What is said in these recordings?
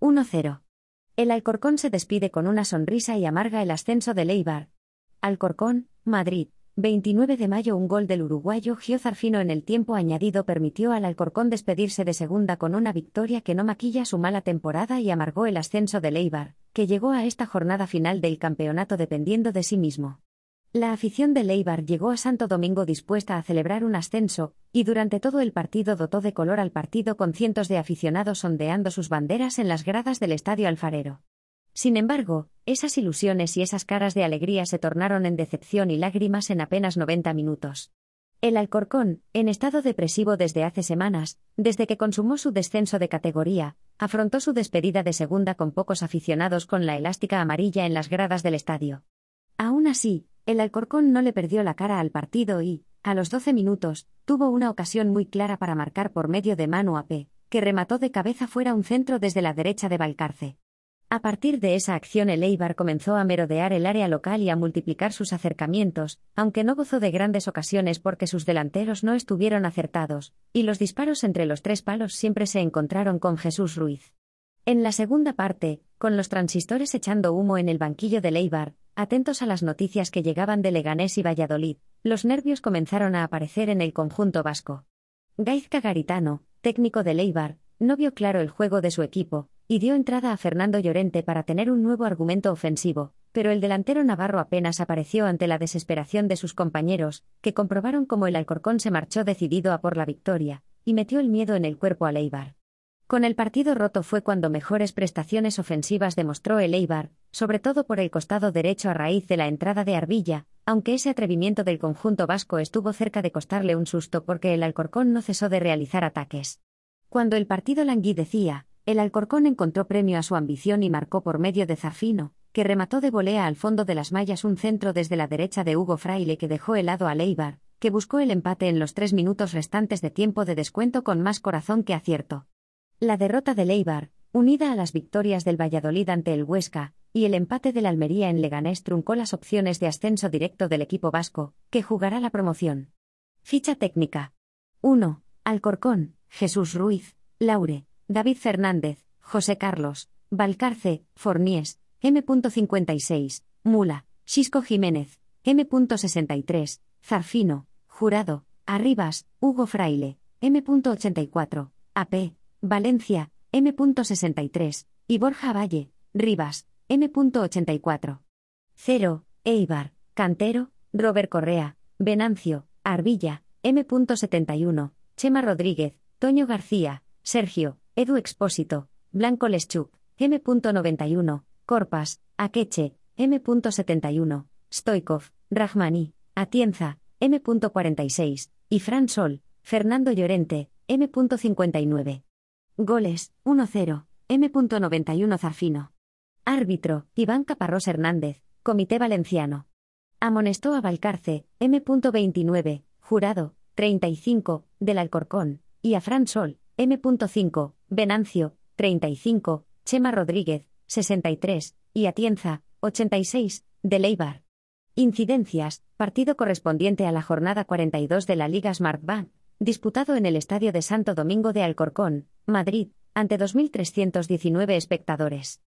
1-0. El Alcorcón se despide con una sonrisa y amarga el ascenso de Leibar. Alcorcón, Madrid. 29 de mayo Un gol del uruguayo Gio Zarfino en el tiempo añadido permitió al Alcorcón despedirse de segunda con una victoria que no maquilla su mala temporada y amargó el ascenso de Leibar, que llegó a esta jornada final del campeonato dependiendo de sí mismo. La afición de Leibar llegó a Santo Domingo dispuesta a celebrar un ascenso, y durante todo el partido dotó de color al partido con cientos de aficionados ondeando sus banderas en las gradas del Estadio Alfarero. Sin embargo, esas ilusiones y esas caras de alegría se tornaron en decepción y lágrimas en apenas 90 minutos. El Alcorcón, en estado depresivo desde hace semanas, desde que consumó su descenso de categoría, afrontó su despedida de segunda con pocos aficionados con la elástica amarilla en las gradas del estadio. Aún así, el Alcorcón no le perdió la cara al partido y, a los 12 minutos, tuvo una ocasión muy clara para marcar por medio de Manu P, que remató de cabeza fuera un centro desde la derecha de Valcarce. A partir de esa acción el Eibar comenzó a merodear el área local y a multiplicar sus acercamientos, aunque no gozó de grandes ocasiones porque sus delanteros no estuvieron acertados, y los disparos entre los tres palos siempre se encontraron con Jesús Ruiz. En la segunda parte, con los transistores echando humo en el banquillo del Eibar, atentos a las noticias que llegaban de Leganés y Valladolid, los nervios comenzaron a aparecer en el conjunto vasco. Gaizka Garitano, técnico del Eibar, no vio claro el juego de su equipo, y dio entrada a Fernando Llorente para tener un nuevo argumento ofensivo, pero el delantero navarro apenas apareció ante la desesperación de sus compañeros, que comprobaron cómo el Alcorcón se marchó decidido a por la victoria, y metió el miedo en el cuerpo al Eibar. Con el partido roto fue cuando mejores prestaciones ofensivas demostró el Eibar, sobre todo por el costado derecho a raíz de la entrada de Arbilla, aunque ese atrevimiento del conjunto vasco estuvo cerca de costarle un susto porque el Alcorcón no cesó de realizar ataques. Cuando el partido languidecía, el Alcorcón encontró premio a su ambición y marcó por medio de Zafino, que remató de volea al fondo de las mallas un centro desde la derecha de Hugo Fraile que dejó helado a Leibar, que buscó el empate en los tres minutos restantes de tiempo de descuento con más corazón que acierto. La derrota de Leibar, unida a las victorias del Valladolid ante el Huesca, y el empate del Almería en Leganés truncó las opciones de ascenso directo del equipo vasco, que jugará la promoción. Ficha técnica. 1. Alcorcón, Jesús Ruiz, Laure, David Fernández, José Carlos, Valcarce, Fornies, M.56, Mula, Xisco Jiménez, M.63, Zarfino, Jurado, Arribas, Hugo Fraile, M.84, AP, Valencia, M.63, y Borja Valle, Rivas, M.84. 0. Eibar, Cantero, Robert Correa, Venancio, Arbilla, M.71, Chema Rodríguez, Toño García, Sergio, Edu Expósito, Blanco Leschuk, M.91, Corpas, Akeche, M.71, Stoikov, Rahmani, Atienza, M.46, y Fran Sol, Fernando Llorente, M.59. Goles, 1-0, M.91 Zarfino. Árbitro, Iván Caparrós Hernández, Comité Valenciano. Amonestó a Valcarce, M.29, Jurado, 35, del Alcorcón, y a Fran Sol, M.5, Venancio, 35, Chema Rodríguez, 63, y Atienza, 86, de Leibar. Incidencias, partido correspondiente a la jornada 42 de la Liga Smart Bank, disputado en el Estadio de Santo Domingo de Alcorcón, Madrid, ante 2.319 espectadores.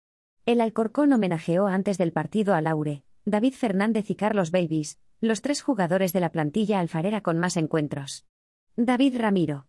El Alcorcón homenajeó antes del partido a Laure, David Fernández y Carlos Babies, los tres jugadores de la plantilla alfarera con más encuentros. David Ramiro.